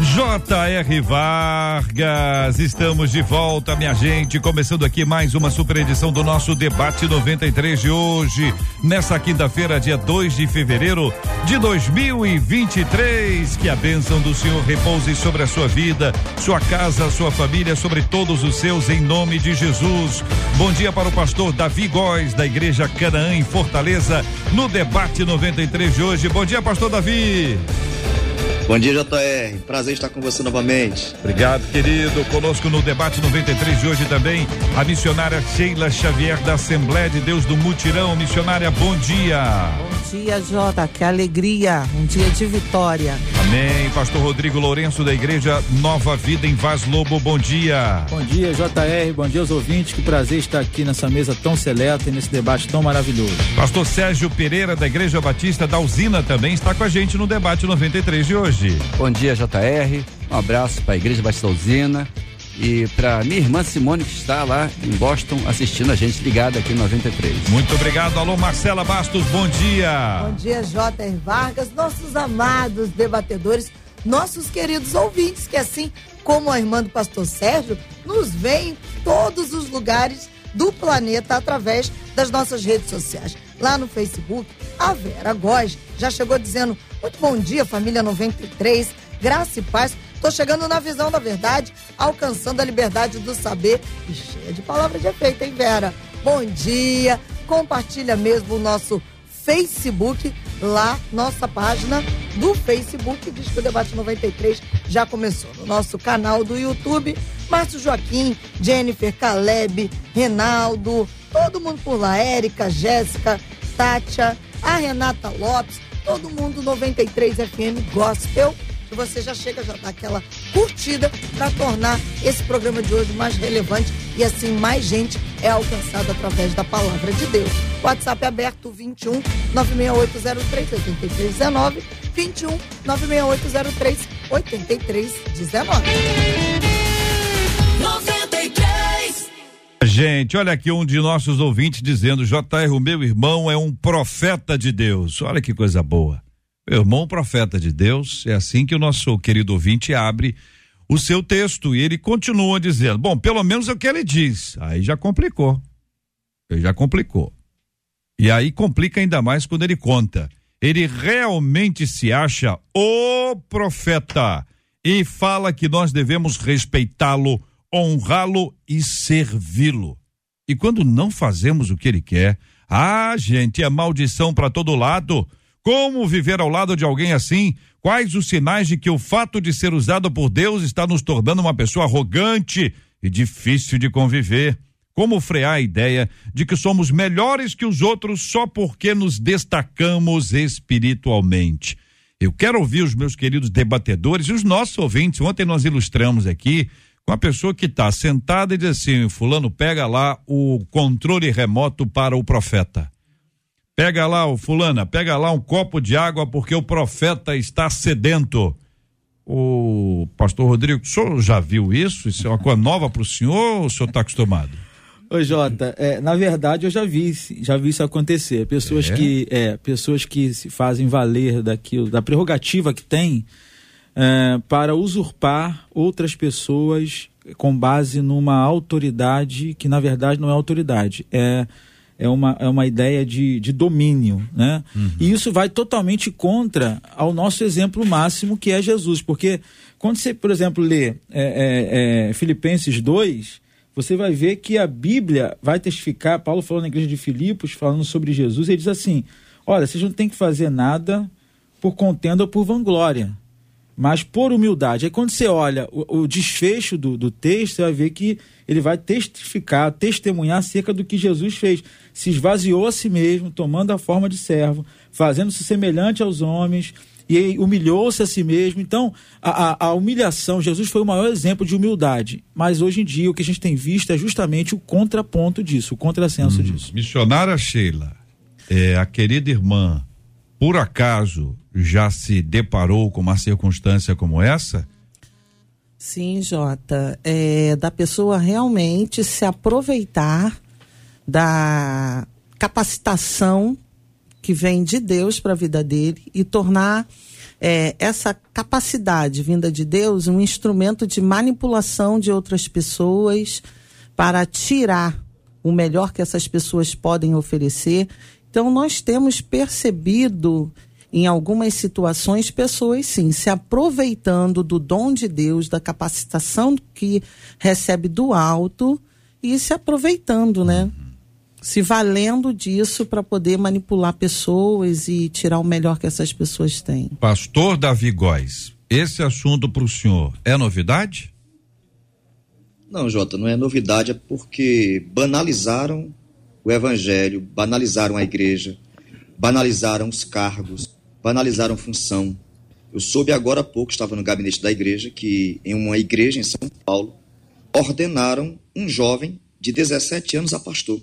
J.R. Vargas, estamos de volta, minha gente. Começando aqui mais uma super edição do nosso Debate 93 de hoje, nessa quinta-feira, dia 2 de fevereiro de 2023. Que a bênção do Senhor repouse sobre a sua vida, sua casa, sua família, sobre todos os seus, em nome de Jesus. Bom dia para o pastor Davi Góes, da Igreja Canaã, em Fortaleza, no Debate 93 de hoje. Bom dia, pastor Davi. Bom dia, JR. Prazer estar com você novamente. Obrigado, querido. Conosco no debate 93 de hoje também a missionária Sheila Xavier da Assembleia de Deus do Mutirão. Missionária, bom dia. Bom dia, Jota. Que alegria. Um dia de vitória. Amém. Pastor Rodrigo Lourenço da Igreja Nova Vida em Vaz Lobo. Bom dia. Bom dia, JR. Bom dia aos ouvintes. Que prazer estar aqui nessa mesa tão seleta e nesse debate tão maravilhoso. Pastor Sérgio Pereira da Igreja Batista da Usina também está com a gente no debate 93 de hoje hoje. Bom dia, JR. Um abraço para a Igreja Batista Usina e para minha irmã Simone que está lá em Boston assistindo a gente ligada aqui no 93. Muito obrigado. Alô, Marcela Bastos, bom dia. Bom dia, J.R. Vargas, nossos amados debatedores, nossos queridos ouvintes, que assim como a irmã do pastor Sérgio, nos vê em todos os lugares do planeta através das nossas redes sociais. Lá no Facebook, a Vera Góes já chegou dizendo: Muito bom dia, família 93, graça e paz. Tô chegando na visão da verdade, alcançando a liberdade do saber. E cheia de palavras de efeito, hein, Vera? Bom dia! Compartilha mesmo o nosso Facebook, lá, nossa página do Facebook, diz que o Debate 93 já começou. No nosso canal do YouTube, Márcio Joaquim, Jennifer, Caleb, Renaldo, todo mundo por lá, Érica, Jéssica, Tátia, a Renata Lopes, todo mundo 93 FM Gospel. E você já chega, já dá aquela curtida para tornar esse programa de hoje mais relevante e assim mais gente é alcançada através da palavra de Deus. WhatsApp é aberto 21 96803 8319 21 96803 8319. Gente, olha aqui um de nossos ouvintes dizendo: JR, o meu irmão é um profeta de Deus. Olha que coisa boa. Irmão, profeta de Deus, é assim que o nosso querido ouvinte abre o seu texto e ele continua dizendo: Bom, pelo menos é o que ele diz. Aí já complicou. Já complicou. E aí complica ainda mais quando ele conta. Ele realmente se acha o profeta e fala que nós devemos respeitá-lo honrá-lo e servi-lo. E quando não fazemos o que ele quer, ah, gente, é maldição para todo lado. Como viver ao lado de alguém assim? Quais os sinais de que o fato de ser usado por Deus está nos tornando uma pessoa arrogante e difícil de conviver? Como frear a ideia de que somos melhores que os outros só porque nos destacamos espiritualmente? Eu quero ouvir os meus queridos debatedores e os nossos ouvintes. Ontem nós ilustramos aqui com a pessoa que está sentada e diz assim: Fulano, pega lá o controle remoto para o profeta. Pega lá, o Fulana, pega lá um copo de água porque o profeta está sedento. O pastor Rodrigo, o senhor já viu isso? Isso é uma coisa nova para o senhor ou o senhor está acostumado? Ô Jota, é, na verdade eu já vi, já vi isso acontecer. Pessoas é? que é, pessoas que se fazem valer daquilo, da prerrogativa que tem é, para usurpar outras pessoas com base numa autoridade que na verdade não é autoridade, é, é, uma, é uma ideia de, de domínio. Né? Uhum. E isso vai totalmente contra ao nosso exemplo máximo que é Jesus, porque quando você, por exemplo, lê é, é, é Filipenses 2, você vai ver que a Bíblia vai testificar, Paulo falou na igreja de Filipos, falando sobre Jesus, ele diz assim: olha, vocês não têm que fazer nada por contenda ou por vanglória mas por humildade. Aí quando você olha o, o desfecho do, do, texto, você vai ver que ele vai testificar, testemunhar acerca do que Jesus fez. Se esvaziou a si mesmo, tomando a forma de servo, fazendo-se semelhante aos homens e humilhou-se a si mesmo. Então, a, a, a, humilhação, Jesus foi o maior exemplo de humildade. Mas hoje em dia o que a gente tem visto é justamente o contraponto disso, o contrassenso hum, disso. Missionária Sheila, é, a querida irmã, por acaso já se deparou com uma circunstância como essa? Sim, Jota. É, da pessoa realmente se aproveitar da capacitação que vem de Deus para a vida dele e tornar é, essa capacidade vinda de Deus um instrumento de manipulação de outras pessoas para tirar o melhor que essas pessoas podem oferecer. Então, nós temos percebido em algumas situações pessoas sim se aproveitando do dom de Deus, da capacitação que recebe do alto e se aproveitando, né? se valendo disso para poder manipular pessoas e tirar o melhor que essas pessoas têm. Pastor Davi Góes, esse assunto para o senhor é novidade? Não, Jota, não é novidade, é porque banalizaram o evangelho, banalizaram a igreja, banalizaram os cargos, banalizaram função. Eu soube agora há pouco, estava no gabinete da igreja, que em uma igreja em São Paulo, ordenaram um jovem de 17 anos a pastor.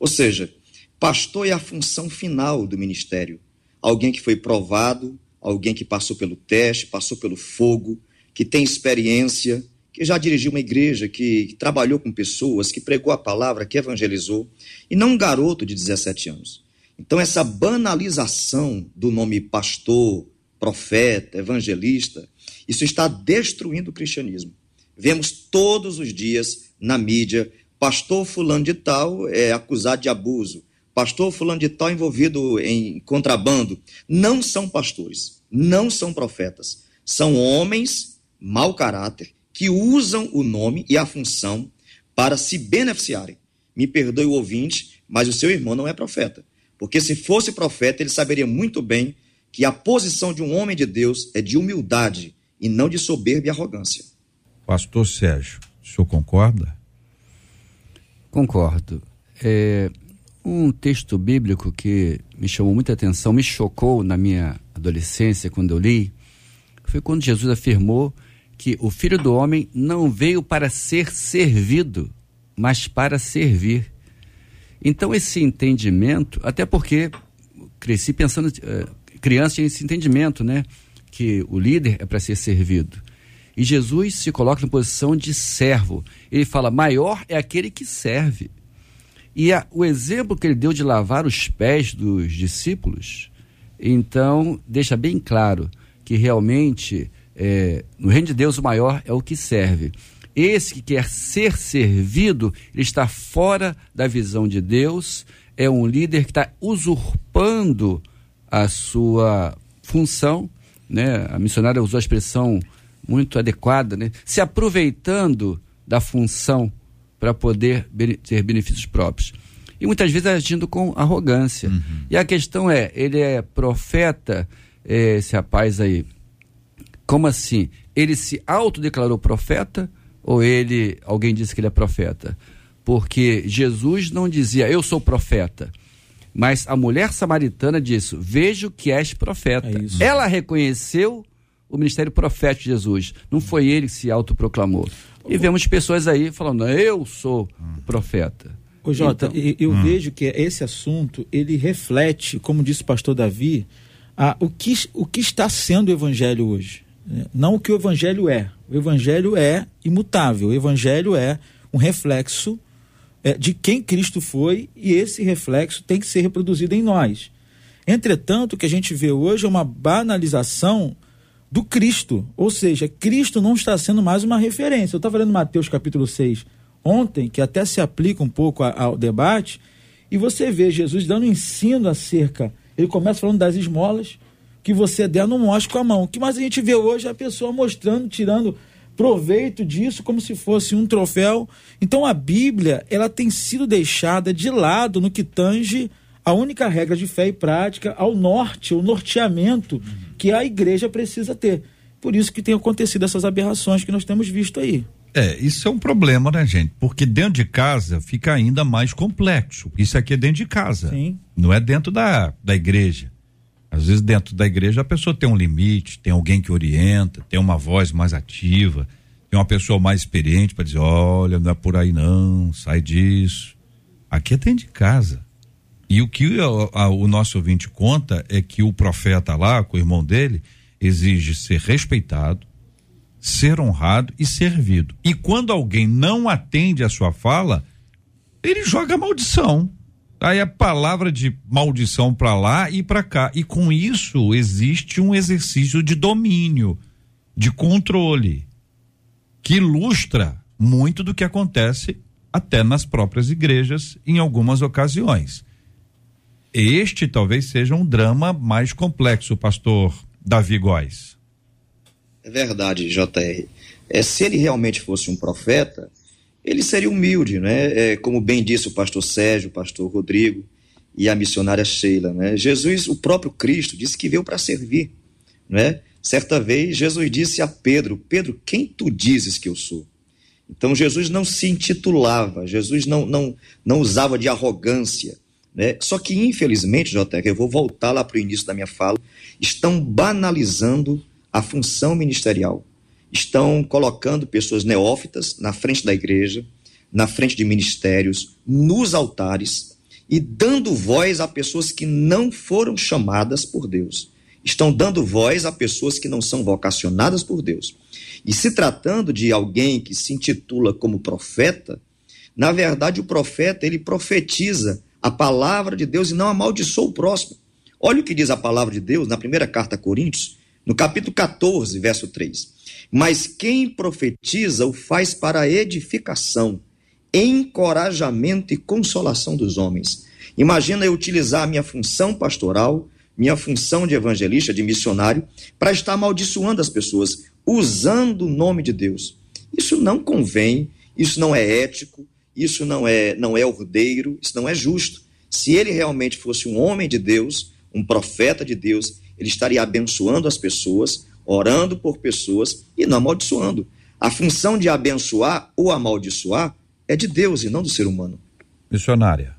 Ou seja, pastor é a função final do ministério. Alguém que foi provado, alguém que passou pelo teste, passou pelo fogo, que tem experiência, que já dirigiu uma igreja, que, que trabalhou com pessoas, que pregou a palavra, que evangelizou, e não um garoto de 17 anos. Então, essa banalização do nome pastor, profeta, evangelista, isso está destruindo o cristianismo. Vemos todos os dias na mídia pastor fulano de tal é acusado de abuso, pastor fulano de tal envolvido em contrabando. Não são pastores, não são profetas. São homens mau caráter que usam o nome e a função para se beneficiarem. Me perdoe o ouvinte, mas o seu irmão não é profeta. Porque se fosse profeta, ele saberia muito bem que a posição de um homem de Deus é de humildade e não de soberba e arrogância. Pastor Sérgio, o senhor concorda? Concordo. É, um texto bíblico que me chamou muita atenção, me chocou na minha adolescência, quando eu li, foi quando Jesus afirmou que o filho do homem não veio para ser servido, mas para servir. Então, esse entendimento, até porque cresci pensando, uh, criança tinha esse entendimento, né? Que o líder é para ser servido. E Jesus se coloca na posição de servo. Ele fala: maior é aquele que serve. E a, o exemplo que ele deu de lavar os pés dos discípulos, então deixa bem claro que realmente é, no reino de Deus o maior é o que serve. Esse que quer ser servido, ele está fora da visão de Deus, é um líder que está usurpando a sua função. Né? A missionária usou a expressão muito adequada, né? se aproveitando da função para poder ter benefícios próprios. E muitas vezes agindo com arrogância. Uhum. E a questão é, ele é profeta, esse rapaz aí, como assim? Ele se autodeclarou profeta ou ele, alguém disse que ele é profeta? Porque Jesus não dizia, eu sou profeta. Mas a mulher samaritana disse, vejo que és profeta. É Ela reconheceu o ministério profético de Jesus. Não foi ele que se autoproclamou. E vemos pessoas aí falando, eu sou o profeta. Ô Jota, então, eu hum. vejo que esse assunto, ele reflete, como disse o pastor Davi, a, o, que, o que está sendo o evangelho hoje. Né? Não o que o evangelho é. O evangelho é imutável. O evangelho é um reflexo é, de quem Cristo foi e esse reflexo tem que ser reproduzido em nós. Entretanto, o que a gente vê hoje é uma banalização do Cristo. Ou seja, Cristo não está sendo mais uma referência. Eu estava lendo Mateus capítulo 6 ontem, que até se aplica um pouco ao debate, e você vê Jesus dando ensino acerca. Ele começa falando das esmolas, que você der, não mostre com a mão. O que mais a gente vê hoje é a pessoa mostrando, tirando proveito disso como se fosse um troféu. Então a Bíblia, ela tem sido deixada de lado no que tange a única regra de fé e prática ao norte, o norteamento que a igreja precisa ter. Por isso que tem acontecido essas aberrações que nós temos visto aí. É, isso é um problema, né, gente? Porque dentro de casa fica ainda mais complexo. Isso aqui é dentro de casa. Sim. Não é dentro da, da igreja. Às vezes dentro da igreja a pessoa tem um limite, tem alguém que orienta, tem uma voz mais ativa, tem uma pessoa mais experiente para dizer, olha, não é por aí não, sai disso. Aqui é dentro de casa. E o que a, a, o nosso ouvinte conta é que o profeta lá, com o irmão dele, exige ser respeitado, ser honrado e servido. E quando alguém não atende a sua fala, ele joga maldição. Aí a palavra de maldição para lá e para cá. E com isso existe um exercício de domínio, de controle, que ilustra muito do que acontece até nas próprias igrejas em algumas ocasiões. Este talvez seja um drama mais complexo, pastor Davi Góes. É verdade, JR. É, se ele realmente fosse um profeta, ele seria humilde, né? É, como bem disse o pastor Sérgio, o pastor Rodrigo e a missionária Sheila, né? Jesus, o próprio Cristo, disse que veio para servir, né? Certa vez, Jesus disse a Pedro: Pedro, quem tu dizes que eu sou? Então, Jesus não se intitulava, Jesus não, não, não usava de arrogância, né? Só que, infelizmente, JR, eu vou voltar lá para o início da minha fala, estão banalizando a função ministerial. Estão colocando pessoas neófitas na frente da igreja, na frente de ministérios, nos altares e dando voz a pessoas que não foram chamadas por Deus. Estão dando voz a pessoas que não são vocacionadas por Deus. E se tratando de alguém que se intitula como profeta, na verdade o profeta ele profetiza a palavra de Deus e não amaldiçoa o próximo. Olha o que diz a palavra de Deus na primeira carta a Coríntios, no capítulo 14, verso 3. Mas quem profetiza o faz para edificação, encorajamento e consolação dos homens. Imagina eu utilizar a minha função pastoral, minha função de evangelista, de missionário, para estar amaldiçoando as pessoas, usando o nome de Deus. Isso não convém, isso não é ético, isso não é, não é ordeiro, isso não é justo. Se ele realmente fosse um homem de Deus, um profeta de Deus, ele estaria abençoando as pessoas, orando por pessoas e não amaldiçoando. A função de abençoar ou amaldiçoar é de Deus e não do ser humano. Missionária.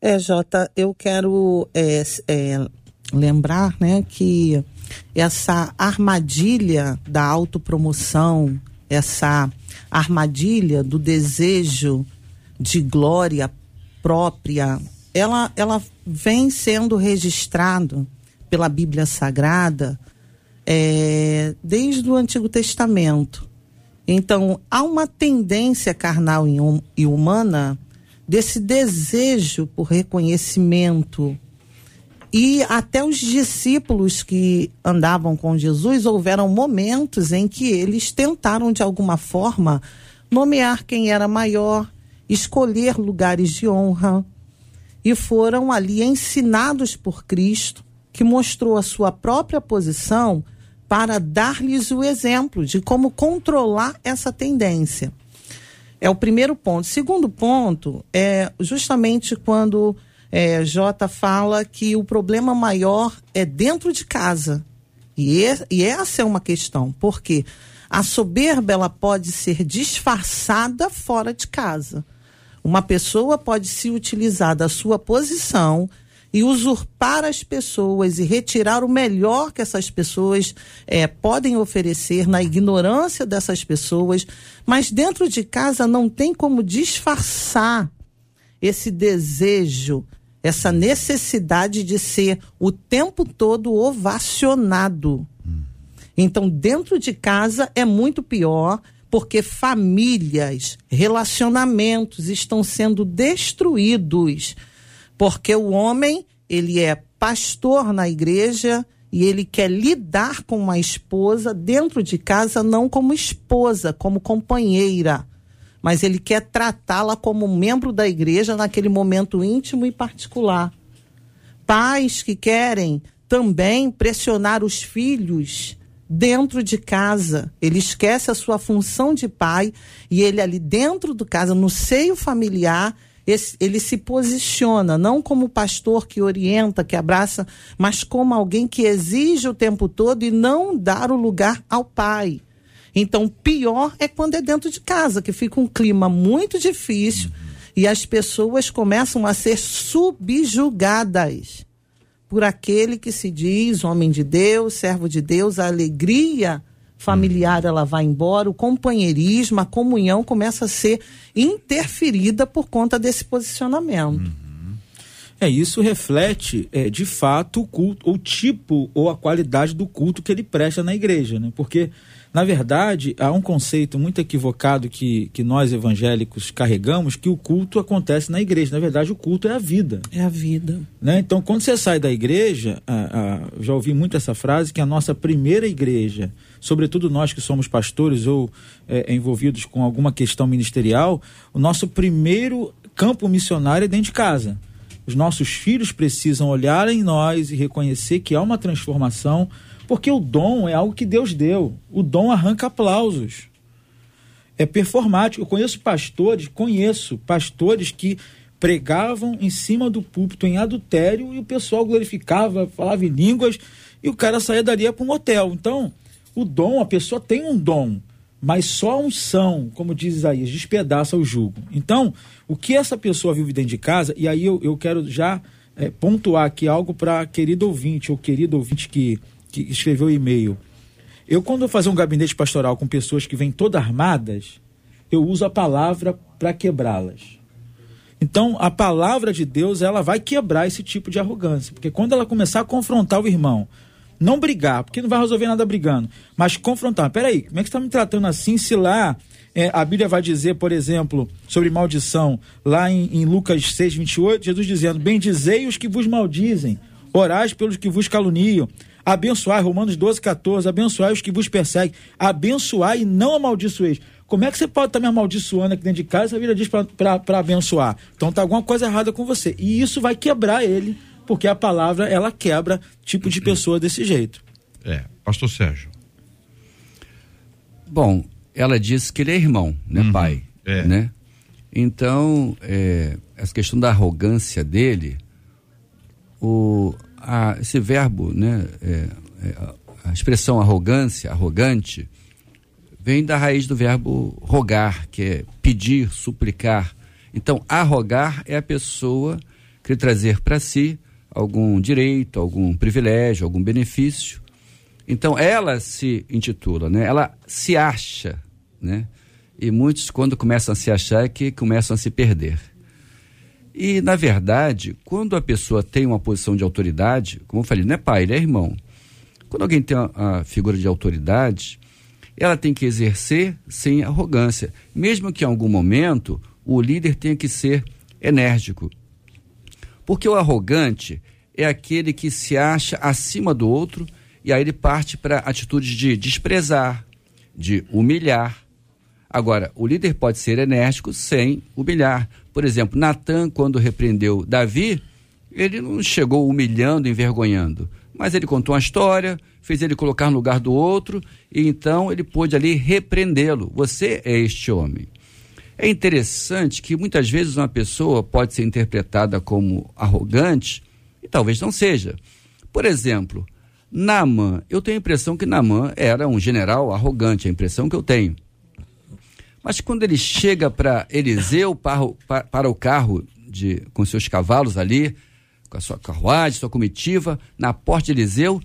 É, Jota, eu quero é, é, lembrar né, que essa armadilha da autopromoção, essa armadilha do desejo de glória própria, ela, ela vem sendo registrado pela Bíblia Sagrada é, desde o Antigo Testamento. Então, há uma tendência carnal e humana desse desejo por reconhecimento. E até os discípulos que andavam com Jesus houveram momentos em que eles tentaram, de alguma forma, nomear quem era maior, escolher lugares de honra, e foram ali ensinados por Cristo, que mostrou a sua própria posição para dar-lhes o exemplo de como controlar essa tendência. É o primeiro ponto. Segundo ponto é justamente quando é, J fala que o problema maior é dentro de casa. E, é, e essa é uma questão, porque a soberba ela pode ser disfarçada fora de casa. Uma pessoa pode se utilizar da sua posição e usurpar as pessoas e retirar o melhor que essas pessoas é, podem oferecer na ignorância dessas pessoas, mas dentro de casa não tem como disfarçar esse desejo, essa necessidade de ser o tempo todo ovacionado. Então, dentro de casa é muito pior, porque famílias, relacionamentos estão sendo destruídos porque o homem, ele é pastor na igreja e ele quer lidar com uma esposa dentro de casa, não como esposa, como companheira, mas ele quer tratá-la como membro da igreja naquele momento íntimo e particular. Pais que querem também pressionar os filhos dentro de casa. Ele esquece a sua função de pai e ele ali dentro do casa, no seio familiar, esse, ele se posiciona não como pastor que orienta, que abraça, mas como alguém que exige o tempo todo e não dar o lugar ao pai. Então, pior é quando é dentro de casa, que fica um clima muito difícil e as pessoas começam a ser subjugadas por aquele que se diz homem de Deus, servo de Deus, a alegria familiar ela vai embora, o companheirismo, a comunhão começa a ser interferida por conta desse posicionamento. Uhum. É, isso reflete, é, de fato, o culto, o tipo ou a qualidade do culto que ele presta na igreja, né? Porque, na verdade, há um conceito muito equivocado que, que nós evangélicos carregamos, que o culto acontece na igreja. Na verdade, o culto é a vida. É a vida. Né? Então, quando você sai da igreja, a, a, já ouvi muito essa frase, que a nossa primeira igreja, sobretudo nós que somos pastores ou é, envolvidos com alguma questão ministerial, o nosso primeiro campo missionário é dentro de casa. Os nossos filhos precisam olhar em nós e reconhecer que há uma transformação, porque o dom é algo que Deus deu. O dom arranca aplausos. É performático. Eu conheço pastores, conheço pastores que pregavam em cima do púlpito em adultério e o pessoal glorificava, falava em línguas e o cara saía dali para um hotel. Então, o dom, a pessoa tem um dom mas só a unção, como diz Isaías, despedaça o jugo. Então, o que essa pessoa vive dentro de casa, e aí eu, eu quero já é, pontuar aqui algo para querido ouvinte, ou querido ouvinte que, que escreveu e-mail. Eu, quando eu fazer um gabinete pastoral com pessoas que vêm todas armadas, eu uso a palavra para quebrá-las. Então, a palavra de Deus, ela vai quebrar esse tipo de arrogância, porque quando ela começar a confrontar o irmão, não brigar, porque não vai resolver nada brigando, mas confrontar. Peraí, como é que você está me tratando assim se lá é, a Bíblia vai dizer, por exemplo, sobre maldição, lá em, em Lucas 6, 28, Jesus dizendo: Bendizei os que vos maldizem, orais pelos que vos caluniam, abençoai, Romanos 12, 14, abençoai os que vos perseguem, abençoai e não amaldiçoeis. Como é que você pode estar me amaldiçoando aqui dentro de casa? A Bíblia diz para abençoar. Então tá alguma coisa errada com você. E isso vai quebrar ele porque a palavra ela quebra tipo de pessoa desse jeito. É, pastor Sérgio. Bom, ela disse que ele é irmão, né, uhum, pai, é. né? Então, é, essa questão da arrogância dele, o, a, esse verbo, né, é, é a expressão arrogância, arrogante, vem da raiz do verbo rogar, que é pedir, suplicar. Então, arrogar é a pessoa querer trazer para si algum direito, algum privilégio, algum benefício. Então ela se intitula, né? Ela se acha, né? E muitos quando começam a se achar é que começam a se perder. E na verdade, quando a pessoa tem uma posição de autoridade, como eu falei, não é pai, ele é irmão. Quando alguém tem a, a figura de autoridade, ela tem que exercer sem arrogância, mesmo que em algum momento o líder tenha que ser enérgico, porque o arrogante é aquele que se acha acima do outro e aí ele parte para atitudes de desprezar, de humilhar. Agora, o líder pode ser enérgico sem humilhar. Por exemplo, Natan, quando repreendeu Davi, ele não chegou humilhando, envergonhando, mas ele contou uma história, fez ele colocar no lugar do outro, e então ele pôde ali repreendê-lo. Você é este homem. É interessante que muitas vezes uma pessoa pode ser interpretada como arrogante e talvez não seja. Por exemplo, Naman, eu tenho a impressão que Naman era um general arrogante, a impressão que eu tenho. Mas quando ele chega para Eliseu, para, para, para o carro de, com seus cavalos ali, com a sua carruagem, sua comitiva, na porta de Eliseu,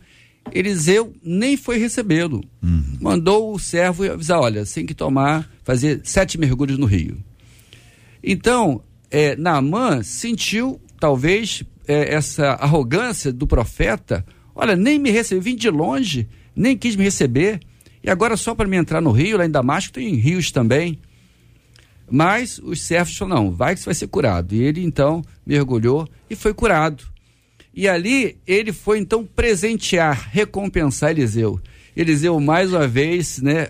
Eliseu nem foi recebê-lo. Uhum. Mandou o servo avisar: olha, tem que tomar, fazer sete mergulhos no rio. Então, é, Naamã sentiu, talvez, é, essa arrogância do profeta: olha, nem me recebeu, vim de longe, nem quis me receber. E agora, só para me entrar no rio, lá em Damasco tem rios também. Mas os servos falaram: não, vai que você vai ser curado. E ele então mergulhou e foi curado. E ali ele foi então presentear, recompensar Eliseu. Eliseu, mais uma vez, né,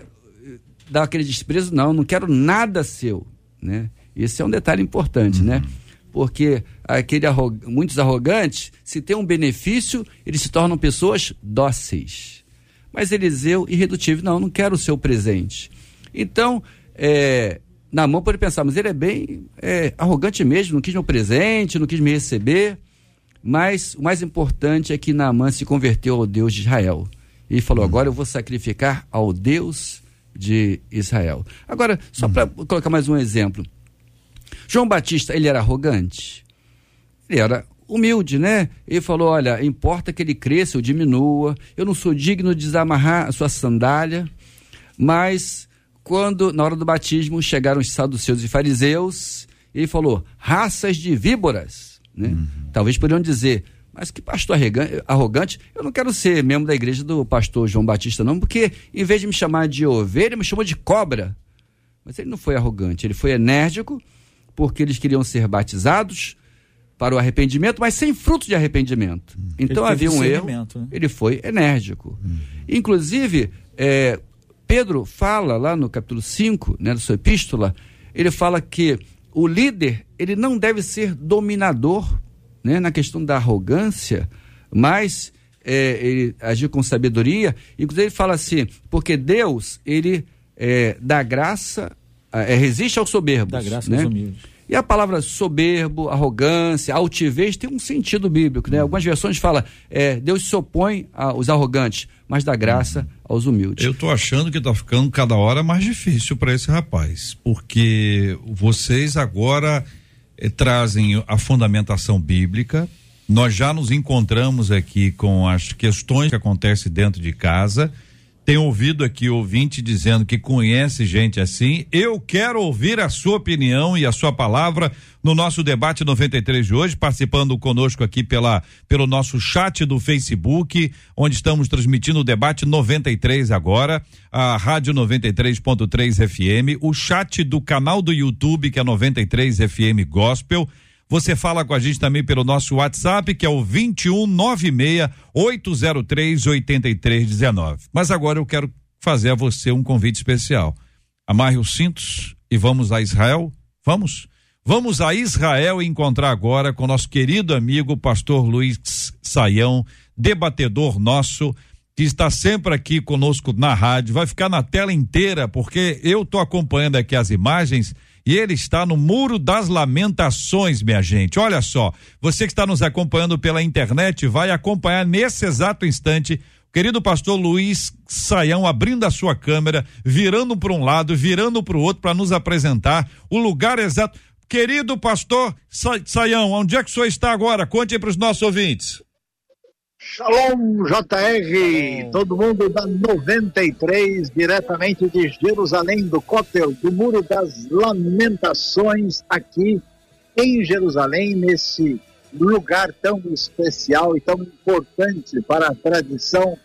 dá aquele desprezo, não, não quero nada seu, né? Esse é um detalhe importante, né? uhum. né? Porque aquele muitos arrogantes, se tem um benefício, eles se tornam pessoas dóceis. Mas Eliseu, irredutível, não, não quero o seu presente. Então, é, na mão pode pensar, mas ele é bem é, arrogante mesmo, não quis meu presente, não quis me receber. Mas o mais importante é que Naamã se converteu ao Deus de Israel. E falou: uhum. agora eu vou sacrificar ao Deus de Israel. Agora, só uhum. para colocar mais um exemplo. João Batista, ele era arrogante? Ele era humilde, né? Ele falou: olha, importa que ele cresça ou diminua, eu não sou digno de desamarrar a sua sandália, mas quando, na hora do batismo, chegaram os saduceus e fariseus, ele falou: raças de víboras, né? Uhum. Talvez poderiam dizer. Mas que pastor arrogante, eu não quero ser membro da igreja do pastor João Batista, não, porque em vez de me chamar de ovelha, ele me chamou de cobra. Mas ele não foi arrogante, ele foi enérgico, porque eles queriam ser batizados, para o arrependimento, mas sem fruto de arrependimento. Hum. Então havia um erro. Né? Ele foi enérgico. Hum. Inclusive, é, Pedro fala lá no capítulo 5, né, da sua epístola, ele fala que o líder ele não deve ser dominador né, na questão da arrogância, mas é, ele agir com sabedoria. Inclusive ele fala assim, porque Deus ele é, dá graça, é, resiste aos soberbos. Dá graça né? aos humildes. E a palavra soberbo, arrogância, altivez tem um sentido bíblico, né? Algumas versões falam, é, Deus se opõe aos arrogantes, mas dá graça aos humildes. Eu estou achando que está ficando cada hora mais difícil para esse rapaz, porque vocês agora eh, trazem a fundamentação bíblica. Nós já nos encontramos aqui com as questões que acontecem dentro de casa tem ouvido aqui ouvinte dizendo que conhece gente assim. Eu quero ouvir a sua opinião e a sua palavra no nosso debate 93 de hoje, participando conosco aqui pela pelo nosso chat do Facebook, onde estamos transmitindo o debate 93 agora, a Rádio 93.3 FM, o chat do canal do YouTube que é 93 FM Gospel você fala com a gente também pelo nosso WhatsApp, que é o 2196 803 8319. Mas agora eu quero fazer a você um convite especial. Amarre os cintos e vamos a Israel? Vamos? Vamos a Israel encontrar agora com nosso querido amigo pastor Luiz Saião, debatedor nosso, que está sempre aqui conosco na rádio, vai ficar na tela inteira, porque eu estou acompanhando aqui as imagens e ele está no Muro das Lamentações, minha gente. Olha só, você que está nos acompanhando pela internet vai acompanhar nesse exato instante querido pastor Luiz Saião abrindo a sua câmera, virando para um lado, virando para o outro para nos apresentar o lugar exato. Querido pastor Saião, onde é que o senhor está agora? Conte para os nossos ouvintes. Shalom, JR, todo mundo da 93, diretamente de Jerusalém, do Cótel, do Muro das Lamentações, aqui em Jerusalém, nesse lugar tão especial e tão importante para a tradição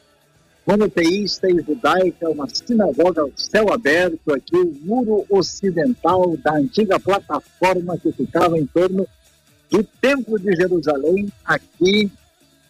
monoteísta e judaica, uma sinagoga ao céu aberto, aqui o muro ocidental da antiga plataforma que ficava em torno do Templo de Jerusalém, aqui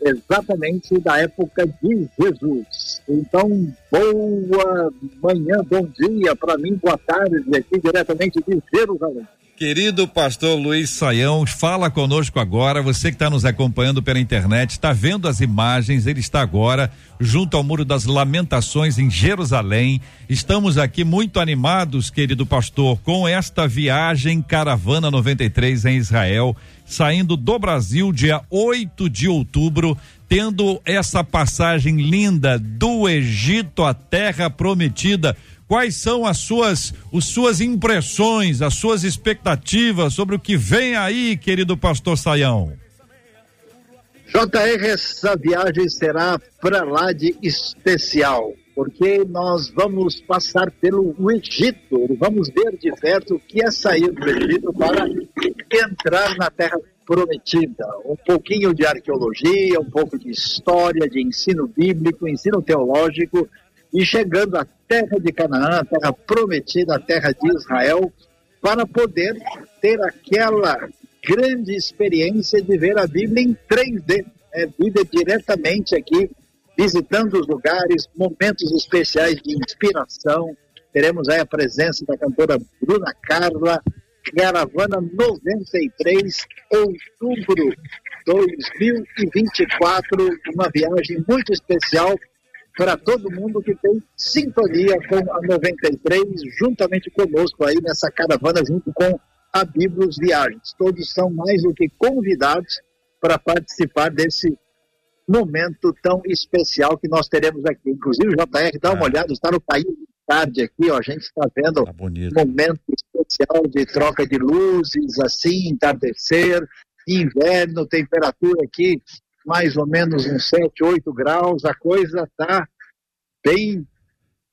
exatamente da época de Jesus. Então, boa manhã, bom dia para mim, boa tarde, aqui diretamente de Jerusalém. Querido pastor Luiz Saião, fala conosco agora. Você que está nos acompanhando pela internet, está vendo as imagens. Ele está agora junto ao Muro das Lamentações em Jerusalém. Estamos aqui muito animados, querido pastor, com esta viagem Caravana 93 em Israel, saindo do Brasil dia 8 de outubro, tendo essa passagem linda do Egito à Terra Prometida Quais são as suas, as suas impressões, as suas expectativas sobre o que vem aí, querido pastor Saião? JR, essa viagem será para lá de especial, porque nós vamos passar pelo Egito, vamos ver de perto o que é sair do Egito para entrar na terra prometida. Um pouquinho de arqueologia, um pouco de história, de ensino bíblico, ensino teológico, e chegando à terra de Canaã, a terra prometida, a terra de Israel, para poder ter aquela grande experiência de ver a Bíblia em 3D, né? Bíblia diretamente aqui, visitando os lugares, momentos especiais de inspiração. Teremos aí a presença da cantora Bruna Carla, Caravana 93, outubro 2024, uma viagem muito especial para todo mundo que tem sintonia com a 93, juntamente conosco aí nessa caravana, junto com a Bíblios Viagens. Todos são mais do que convidados para participar desse momento tão especial que nós teremos aqui. Inclusive, o JR, dá uma é. olhada, está no país tarde aqui, ó, a gente está vendo tá um momento especial de troca de luzes, assim, entardecer, inverno, temperatura aqui mais ou menos uns 7, 8 graus, a coisa tá bem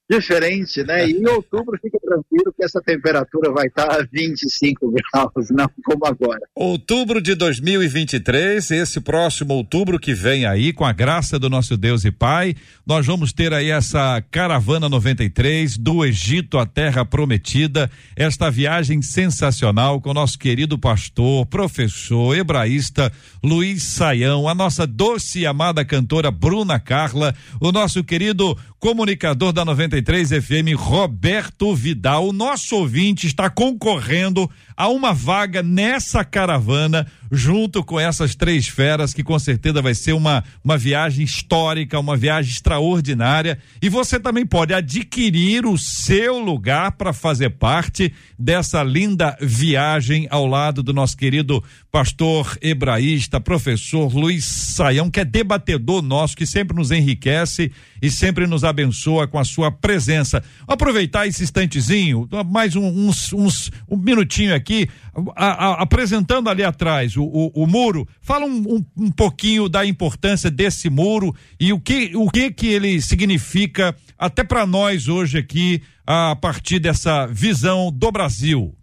diferente, né? E em outubro fica tranquilo que essa temperatura vai estar a 25 graus, não como agora. Outubro de 2023, esse próximo outubro que vem aí, com a graça do nosso Deus e Pai, nós vamos ter aí essa caravana 93 do Egito à Terra Prometida, esta viagem sensacional com o nosso querido pastor, professor, hebraísta Luiz Saião, a nossa doce e amada cantora Bruna Carla, o nosso querido comunicador da 93 FM, Roberto Vidal. O nosso ouvinte está concorrendo a uma vaga nessa caravana, junto com essas três feras, que com certeza vai ser uma, uma viagem histórica, uma viagem extraordinária. E você também pode adquirir o seu lugar para fazer parte dessa linda viagem ao lado do nosso querido pastor hebraísta, professor Luiz Saião, que é debatedor nosso, que sempre nos enriquece e sempre nos abençoa com a sua presença. Aproveitar esse instantezinho, mais um, uns, uns, um minutinho aqui, a, a, apresentando ali atrás o, o, o muro, fala um, um, um, pouquinho da importância desse muro e o que, o que que ele significa até para nós hoje aqui, a partir dessa visão do Brasil.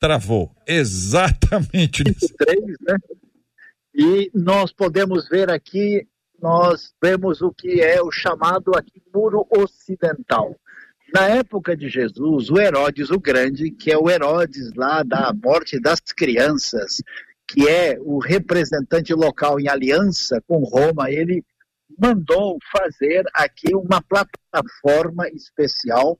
Travou. Exatamente. Três, né? E nós podemos ver aqui, nós vemos o que é o chamado aqui muro ocidental. Na época de Jesus, o Herodes o Grande, que é o Herodes lá da morte das crianças, que é o representante local em aliança com Roma, ele mandou fazer aqui uma plataforma especial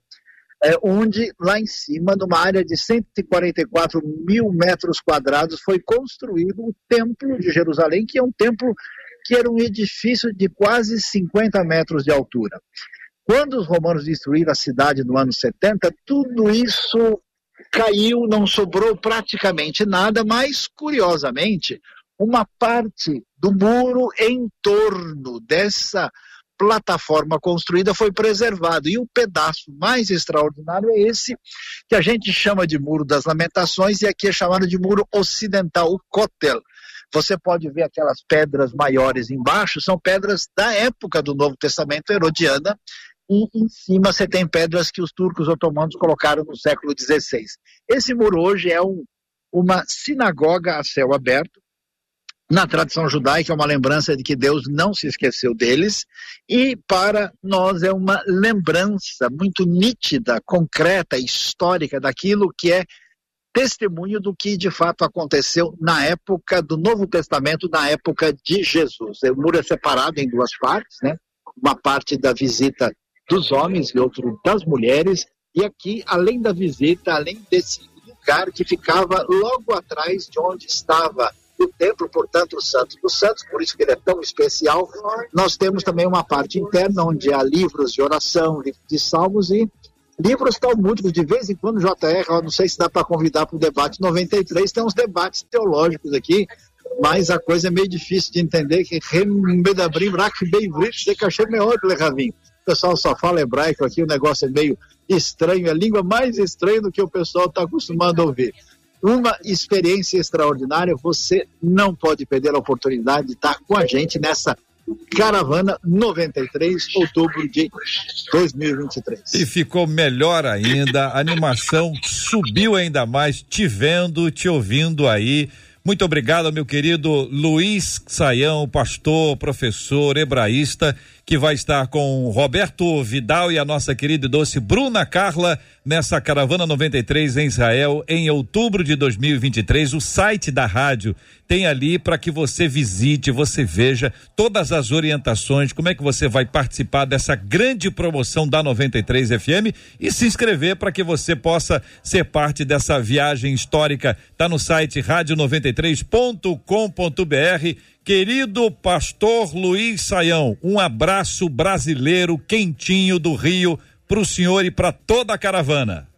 é, onde lá em cima, numa área de 144 mil metros quadrados, foi construído o Templo de Jerusalém, que é um templo que era um edifício de quase 50 metros de altura. Quando os romanos destruíram a cidade no ano 70, tudo isso caiu, não sobrou praticamente nada, mas, curiosamente, uma parte do muro em torno dessa plataforma construída foi preservado. E o pedaço mais extraordinário é esse, que a gente chama de Muro das Lamentações, e aqui é chamado de Muro Ocidental, o Kotel. Você pode ver aquelas pedras maiores embaixo, são pedras da época do Novo Testamento herodiana, e em cima você tem pedras que os turcos otomanos colocaram no século XVI. Esse muro hoje é um, uma sinagoga a céu aberto, na tradição judaica é uma lembrança de que Deus não se esqueceu deles, e para nós é uma lembrança muito nítida, concreta, histórica daquilo que é testemunho do que de fato aconteceu na época do Novo Testamento, na época de Jesus. O muro é separado em duas partes, né? Uma parte da visita dos homens e outra das mulheres, e aqui, além da visita, além desse lugar que ficava logo atrás de onde estava do templo, portanto, o Santos dos Santos, por isso que ele é tão especial. Nós temos também uma parte interna onde há livros de oração, livros de salmos e livros talmúdicos. De vez em quando, JR, não sei se dá para convidar para o debate 93, tem uns debates teológicos aqui, mas a coisa é meio difícil de entender que. O pessoal só fala hebraico aqui, o negócio é meio estranho, é língua mais estranha do que o pessoal está acostumado a ouvir uma experiência extraordinária. Você não pode perder a oportunidade de estar com a gente nessa Caravana 93, outubro de 2023. E ficou melhor ainda, a animação subiu ainda mais, te vendo, te ouvindo aí. Muito obrigado, meu querido Luiz Saião, pastor, professor, hebraísta, que vai estar com Roberto Vidal e a nossa querida e doce Bruna Carla nessa Caravana 93 em Israel em outubro de 2023. O site da rádio tem ali para que você visite, você veja todas as orientações, como é que você vai participar dessa grande promoção da 93 FM e se inscrever para que você possa ser parte dessa viagem histórica. Tá no site rádio93.com.br. Querido pastor Luiz Saião, um abraço brasileiro quentinho do Rio para o senhor e para toda a caravana.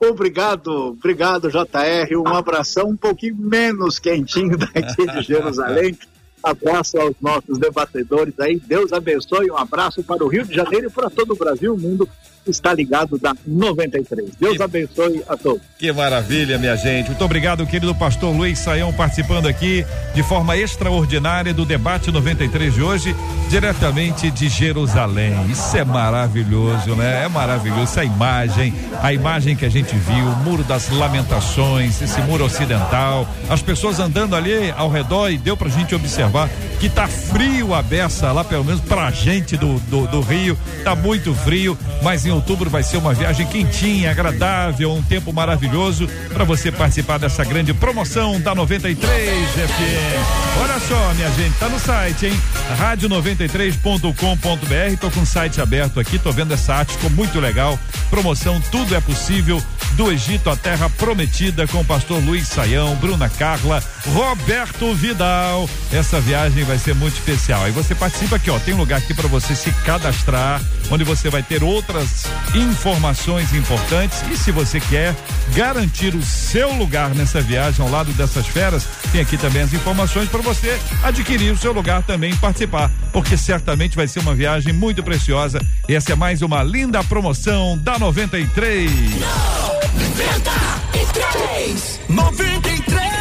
Obrigado, obrigado, JR. Um abração um pouquinho menos quentinho daqui de Jerusalém. abraço aos nossos debatedores aí. Deus abençoe. Um abraço para o Rio de Janeiro e para todo o Brasil, o mundo está ligado da 93. Deus que, abençoe a todos. Que maravilha, minha gente. Muito obrigado, querido pastor Luiz Saião, participando aqui de forma extraordinária do debate 93 de hoje, diretamente de Jerusalém. Isso é maravilhoso, né? É maravilhoso essa imagem, a imagem que a gente viu, o muro das lamentações, esse muro ocidental, as pessoas andando ali ao redor e deu pra gente observar que tá frio a beça lá, pelo menos pra gente do, do, do Rio, tá muito frio, mas em outubro vai ser uma viagem quentinha, agradável, um tempo maravilhoso para você participar dessa grande promoção da 93 FM. Olha só, minha gente, tá no site, hein? rádio93.com.br. Tô com o site aberto aqui, tô vendo essa arte, ficou muito legal. Promoção Tudo é Possível do Egito à Terra Prometida com o pastor Luiz Saião, Bruna Carla, Roberto Vidal. Essa viagem vai ser muito especial. Aí você participa aqui, ó, tem um lugar aqui para você se cadastrar, onde você vai ter outras informações importantes e se você quer garantir o seu lugar nessa viagem ao lado dessas feras, tem aqui também as informações para você adquirir o seu lugar também e participar, porque certamente vai ser uma viagem muito preciosa. Essa é mais uma linda promoção da 93. 93! 93!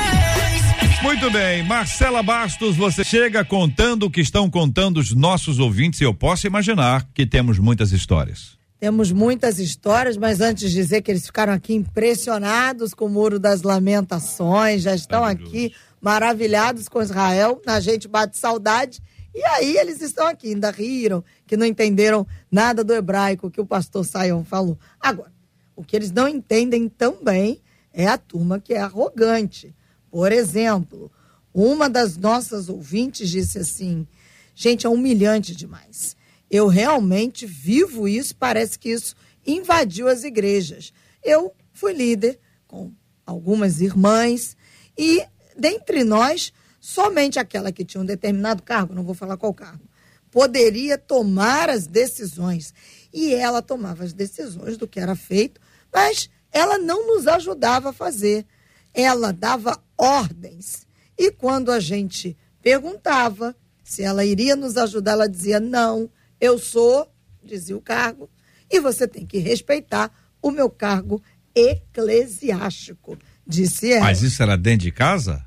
Muito bem, Marcela Bastos, você chega contando o que estão contando os nossos ouvintes e eu posso imaginar que temos muitas histórias. Temos muitas histórias, mas antes de dizer que eles ficaram aqui impressionados com o Muro das Lamentações, já estão aqui maravilhados com Israel, na gente bate saudade. E aí eles estão aqui, ainda riram, que não entenderam nada do hebraico que o pastor Saião falou. Agora, o que eles não entendem também é a turma que é arrogante. Por exemplo, uma das nossas ouvintes disse assim: gente, é humilhante demais eu realmente vivo isso, parece que isso invadiu as igrejas. Eu fui líder com algumas irmãs e dentre nós, somente aquela que tinha um determinado cargo, não vou falar qual cargo, poderia tomar as decisões. E ela tomava as decisões do que era feito, mas ela não nos ajudava a fazer. Ela dava ordens. E quando a gente perguntava se ela iria nos ajudar, ela dizia: não, eu sou, dizia o cargo, e você tem que respeitar o meu cargo eclesiástico, disse ela. Mas isso era dentro de casa?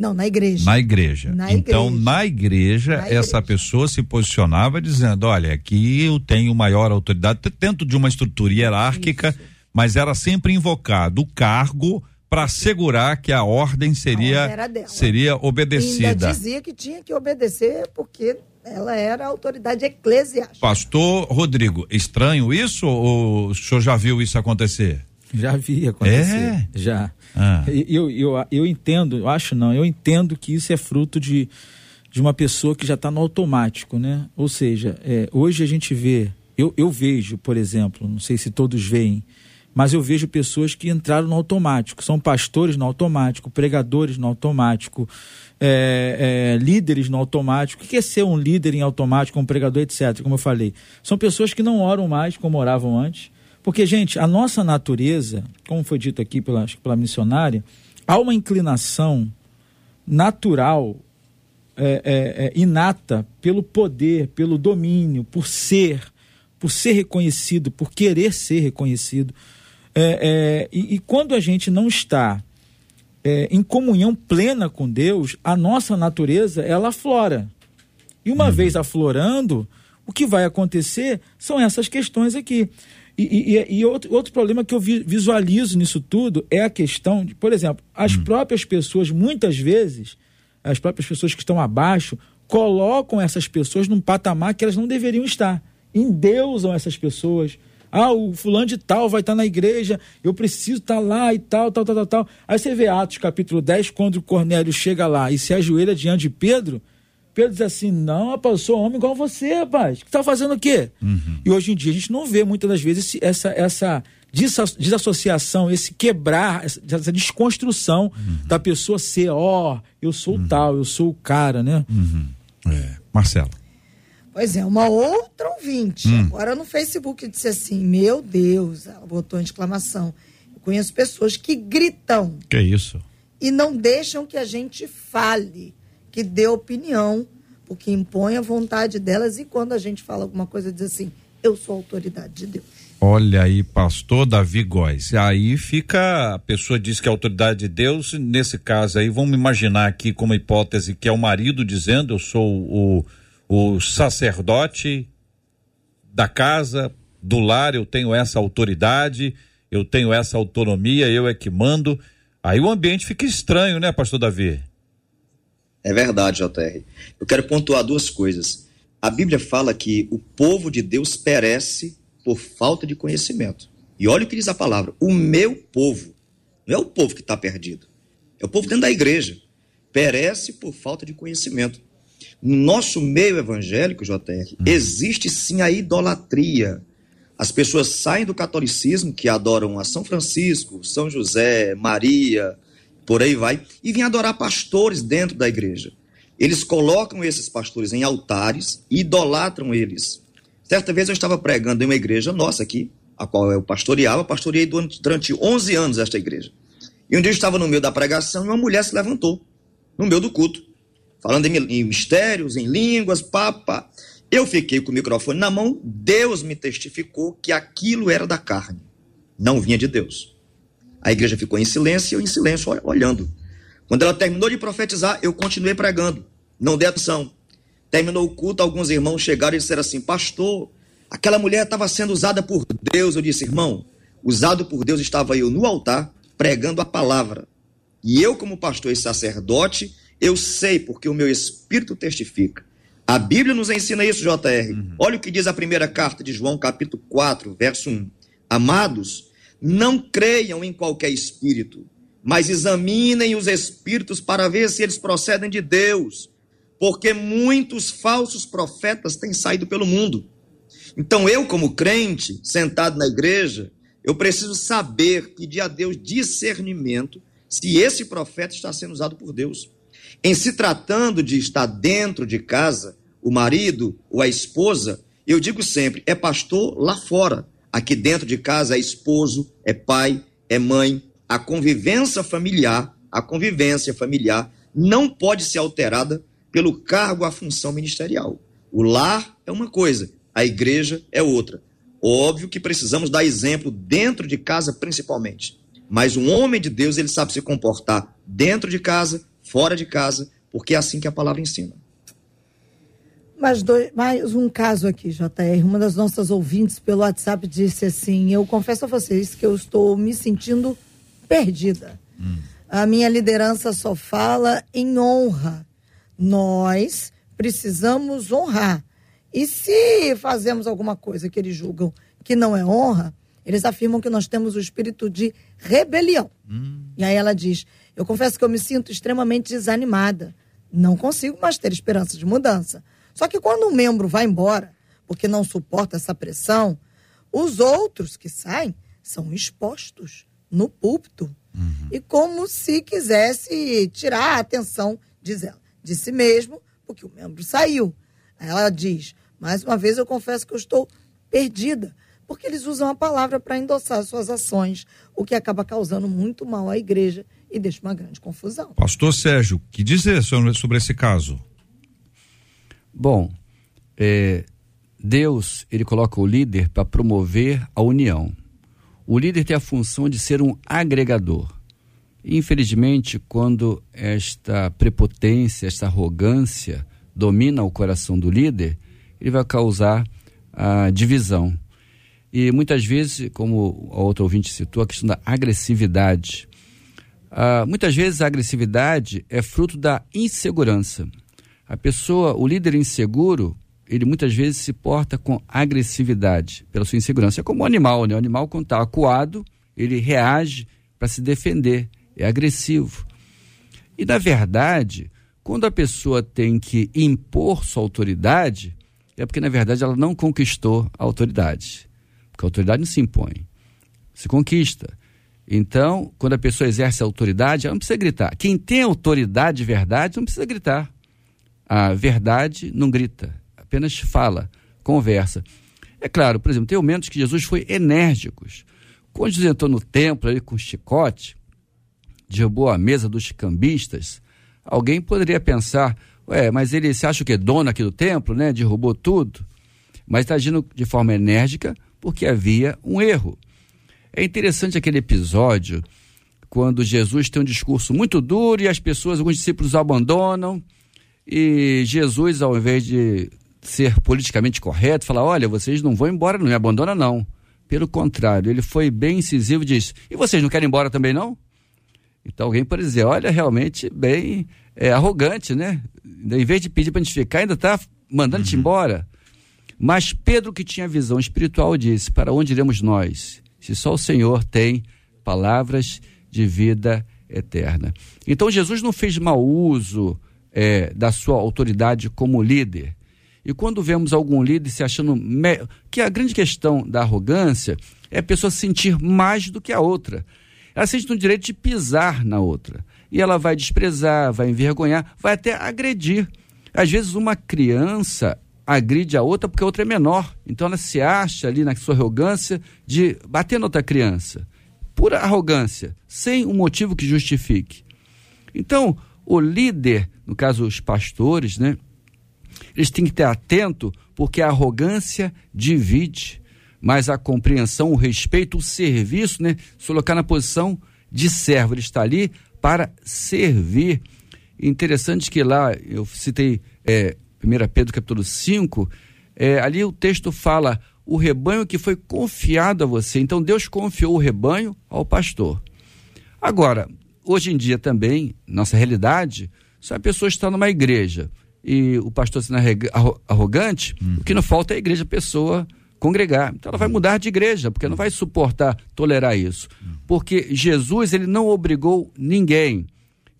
Não, na igreja. Na igreja. Na então, igreja. na igreja, na essa igreja. pessoa se posicionava dizendo: olha, aqui eu tenho maior autoridade, dentro de uma estrutura hierárquica, Isso. mas era sempre invocado o cargo para assegurar que a ordem seria, a ordem seria obedecida. E ainda dizia que tinha que obedecer porque ela era autoridade eclesiástica. Pastor Rodrigo, estranho isso ou o senhor já viu isso acontecer? Já vi acontecer. É? Já. Ah. Eu, eu, eu entendo, eu acho não, eu entendo que isso é fruto de, de uma pessoa que já está no automático, né? Ou seja, é, hoje a gente vê, eu, eu vejo, por exemplo, não sei se todos veem, mas eu vejo pessoas que entraram no automático, são pastores no automático, pregadores no automático, é, é, líderes no automático. O que é ser um líder em automático, um pregador, etc., como eu falei? São pessoas que não oram mais como oravam antes, porque, gente, a nossa natureza, como foi dito aqui pela, pela missionária, há uma inclinação natural, é, é, é, inata, pelo poder, pelo domínio, por ser, por ser reconhecido, por querer ser reconhecido. É, é, e, e, quando a gente não está é, em comunhão plena com Deus, a nossa natureza ela aflora. E uma uhum. vez aflorando, o que vai acontecer são essas questões aqui. E, e, e outro, outro, problema que eu visualizo nisso tudo é a questão de, por exemplo, as uhum. próprias pessoas, muitas vezes, as próprias pessoas que estão abaixo, colocam essas pessoas num patamar que elas não deveriam estar. Endeusam essas pessoas ah, o fulano de tal vai estar tá na igreja, eu preciso estar tá lá e tal, tal, tal, tal, tal. Aí você vê Atos capítulo 10, quando Cornélio chega lá e se ajoelha diante de Pedro, Pedro diz assim: Não, rapaz, eu sou homem igual você, rapaz. Que está fazendo o quê? Uhum. E hoje em dia a gente não vê muitas das vezes essa, essa desassociação, esse quebrar, essa desconstrução uhum. da pessoa ser, ó, oh, eu sou uhum. tal, eu sou o cara, né? Uhum. É. Marcelo. Pois é, uma outra ouvinte, hum. agora no Facebook, disse assim: Meu Deus, ela botou em exclamação. Eu conheço pessoas que gritam. Que isso? E não deixam que a gente fale. que dê opinião, porque impõe a vontade delas e quando a gente fala alguma coisa diz assim, eu sou autoridade de Deus. Olha aí, pastor Davi Góes. Aí fica, a pessoa diz que é autoridade de Deus, nesse caso aí, vamos imaginar aqui como hipótese que é o marido dizendo, eu sou o, o sacerdote da casa, do lar, eu tenho essa autoridade, eu tenho essa autonomia, eu é que mando. Aí o ambiente fica estranho, né, pastor Davi? É verdade, JR. Eu quero pontuar duas coisas. A Bíblia fala que o povo de Deus perece por falta de conhecimento. E olha o que diz a palavra: o meu povo. Não é o povo que está perdido. É o povo dentro da igreja. Perece por falta de conhecimento. No nosso meio evangélico, JR, hum. existe sim a idolatria. As pessoas saem do catolicismo, que adoram a São Francisco, São José, Maria, por aí vai, e vêm adorar pastores dentro da igreja. Eles colocam esses pastores em altares e idolatram eles. Certa vez eu estava pregando em uma igreja nossa aqui, a qual eu pastoreava, pastoreei durante 11 anos esta igreja. E um dia eu estava no meio da pregação e uma mulher se levantou, no meio do culto, falando em, em mistérios, em línguas, papa. Eu fiquei com o microfone na mão, Deus me testificou que aquilo era da carne, não vinha de Deus. A igreja ficou em silêncio, eu em silêncio, olhando. Quando ela terminou de profetizar, eu continuei pregando, não dei atenção. Terminou o culto, alguns irmãos chegaram e disseram assim: Pastor, aquela mulher estava sendo usada por Deus. Eu disse: Irmão, usado por Deus estava eu no altar pregando a palavra. E eu, como pastor e sacerdote, eu sei porque o meu espírito testifica. A Bíblia nos ensina isso, JR. Uhum. Olha o que diz a primeira carta de João, capítulo 4, verso 1. Amados, não creiam em qualquer espírito, mas examinem os espíritos para ver se eles procedem de Deus porque muitos falsos profetas têm saído pelo mundo. Então eu, como crente, sentado na igreja, eu preciso saber, pedir a Deus discernimento se esse profeta está sendo usado por Deus. Em se tratando de estar dentro de casa, o marido ou a esposa, eu digo sempre, é pastor lá fora. Aqui dentro de casa é esposo, é pai, é mãe. A convivência familiar, a convivência familiar não pode ser alterada pelo cargo à função ministerial. O lar é uma coisa, a igreja é outra. Óbvio que precisamos dar exemplo dentro de casa, principalmente. Mas um homem de Deus, ele sabe se comportar dentro de casa, fora de casa, porque é assim que a palavra ensina. Mas dois, mais um caso aqui, JR. Uma das nossas ouvintes pelo WhatsApp disse assim: Eu confesso a vocês que eu estou me sentindo perdida. Hum. A minha liderança só fala em honra nós precisamos honrar. E se fazemos alguma coisa que eles julgam que não é honra, eles afirmam que nós temos o espírito de rebelião. Hum. E aí ela diz: Eu confesso que eu me sinto extremamente desanimada. Não consigo mais ter esperança de mudança. Só que quando um membro vai embora, porque não suporta essa pressão, os outros que saem são expostos no púlpito. Uhum. E como se quisesse tirar a atenção, diz ela de si mesmo, porque o membro saiu. Ela diz: mais uma vez eu confesso que eu estou perdida, porque eles usam a palavra para endossar suas ações, o que acaba causando muito mal à igreja e deixa uma grande confusão. Pastor Sérgio, que dizer sobre, sobre esse caso? Bom, é, Deus ele coloca o líder para promover a união. O líder tem a função de ser um agregador. Infelizmente, quando esta prepotência, esta arrogância domina o coração do líder, ele vai causar a divisão. E muitas vezes, como a outra ouvinte citou, a questão da agressividade. Ah, muitas vezes a agressividade é fruto da insegurança. A pessoa, o líder inseguro, ele muitas vezes se porta com agressividade pela sua insegurança. É como o animal, né? O animal, quando está acuado, ele reage para se defender é agressivo. E, na verdade, quando a pessoa tem que impor sua autoridade, é porque, na verdade, ela não conquistou a autoridade. Porque a autoridade não se impõe, se conquista. Então, quando a pessoa exerce a autoridade, ela não precisa gritar. Quem tem autoridade de verdade não precisa gritar. A verdade não grita, apenas fala, conversa. É claro, por exemplo, tem momentos que Jesus foi enérgico. Quando Jesus entrou no templo ali com chicote, derrubou a mesa dos cambistas, Alguém poderia pensar, ué, mas ele se acha o quê? Dono aqui do templo, né? Derrubou tudo. Mas está agindo de forma enérgica porque havia um erro. É interessante aquele episódio quando Jesus tem um discurso muito duro e as pessoas, alguns discípulos abandonam e Jesus, ao invés de ser politicamente correto, fala: olha, vocês não vão embora, não me abandona não. Pelo contrário, ele foi bem incisivo e disse: e vocês não querem ir embora também não? Então alguém pode dizer: olha, realmente bem é, arrogante, né? Em vez de pedir para a gente ficar, ainda está mandando uhum. embora. Mas Pedro, que tinha visão espiritual, disse: Para onde iremos nós? Se só o Senhor tem palavras de vida eterna. Então Jesus não fez mau uso é, da sua autoridade como líder. E quando vemos algum líder se achando. Me... que a grande questão da arrogância é a pessoa sentir mais do que a outra. Ela sente no direito de pisar na outra. E ela vai desprezar, vai envergonhar, vai até agredir. Às vezes, uma criança agride a outra porque a outra é menor. Então, ela se acha ali na sua arrogância de bater na outra criança. Pura arrogância, sem um motivo que justifique. Então, o líder, no caso os pastores, né? Eles têm que estar atento porque a arrogância divide, mas a compreensão, o respeito, o serviço, né? Se colocar na posição de servo, ele está ali para servir. Interessante que lá, eu citei é, 1 Pedro capítulo 5, é, ali o texto fala o rebanho que foi confiado a você. Então Deus confiou o rebanho ao pastor. Agora, hoje em dia também, nossa realidade, se a pessoa está numa igreja e o pastor sendo arrogante, uhum. o que não falta é a igreja, a pessoa congregar. Então ela vai mudar de igreja, porque não vai suportar tolerar isso. Uhum. Porque Jesus, ele não obrigou ninguém.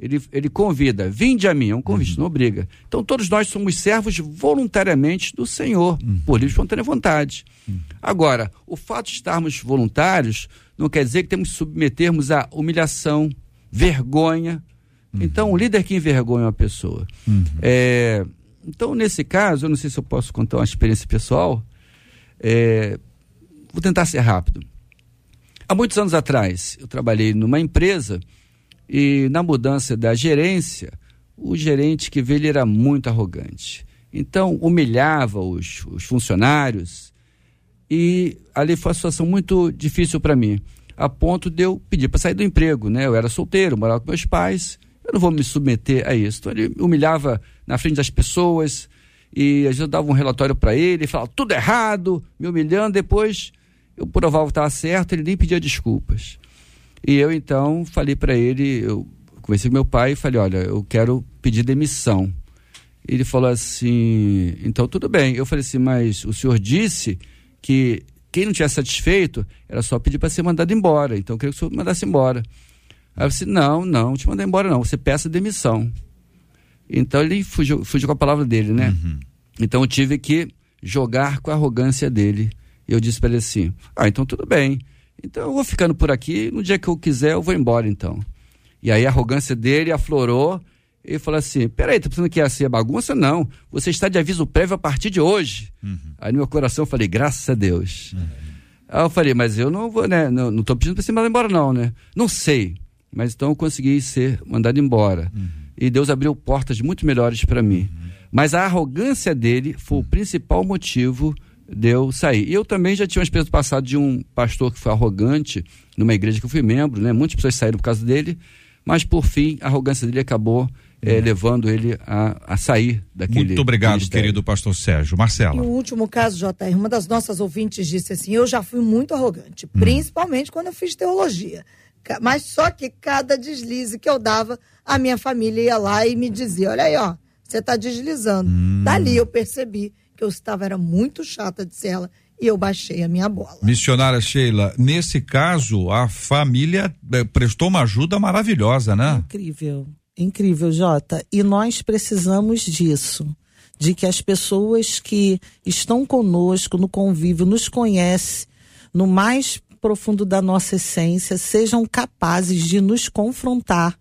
Ele, ele convida, vinde a mim, é um convite, uhum. não obriga. Então todos nós somos servos voluntariamente do Senhor, uhum. por livre espontânea vontade. Uhum. Agora, o fato de estarmos voluntários não quer dizer que temos que submetermos a humilhação, vergonha, Uhum. Então, o líder que envergonha uma pessoa. Uhum. É, então, nesse caso, eu não sei se eu posso contar uma experiência pessoal. É, vou tentar ser rápido. Há muitos anos atrás, eu trabalhei numa empresa e, na mudança da gerência, o gerente que veio ele era muito arrogante. Então, humilhava os, os funcionários e ali foi uma situação muito difícil para mim, a ponto de eu pedir para sair do emprego. Né? Eu era solteiro, morava com meus pais eu não vou me submeter a isso. Então, ele humilhava na frente das pessoas e às vezes eu dava um relatório para ele, falava tudo errado, me humilhando. Depois eu provava que estava certo, ele nem pedia desculpas. E eu então falei para ele, eu conversei com meu pai e falei: olha, eu quero pedir demissão. Ele falou assim: então tudo bem. Eu falei assim: mas o senhor disse que quem não tivesse satisfeito era só pedir para ser mandado embora. Então eu queria que o senhor mandasse embora. Aí eu disse, não, não, te mandei embora não, você peça demissão. Então ele fugiu, fugiu com a palavra dele, né? Uhum. Então eu tive que jogar com a arrogância dele. E eu disse para ele assim, ah, então tudo bem. Então eu vou ficando por aqui, no dia que eu quiser eu vou embora então. E aí a arrogância dele aflorou e falou assim: peraí, tá pensando que ia ser bagunça? Não. Você está de aviso prévio a partir de hoje. Uhum. Aí no meu coração eu falei: graças a Deus. Uhum. Aí eu falei: mas eu não vou, né? Não, não tô pedindo para você mandar embora, não, né? Não sei. Mas então eu consegui ser mandado embora. Uhum. E Deus abriu portas muito melhores para mim. Uhum. Mas a arrogância dele foi o principal motivo de eu sair. E eu também já tinha uma experiência passada de um pastor que foi arrogante numa igreja que eu fui membro, né? Muitas pessoas saíram por causa dele, mas por fim a arrogância dele acabou é, levando ele a, a sair daquele. Muito obrigado, ministério. querido pastor Sérgio. Marcela. E o último caso, JR, uma das nossas ouvintes disse assim: Eu já fui muito arrogante, hum. principalmente quando eu fiz teologia. Mas só que cada deslize que eu dava, a minha família ia lá e me dizia: olha aí, ó, você está deslizando. Hum. Dali eu percebi que eu estava era muito chata de ela e eu baixei a minha bola. Missionária Sheila, nesse caso, a família eh, prestou uma ajuda maravilhosa, né? Incrível, incrível, Jota. E nós precisamos disso. De que as pessoas que estão conosco no convívio nos conhecem no mais profundo da nossa essência sejam capazes de nos confrontar